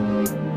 Bye.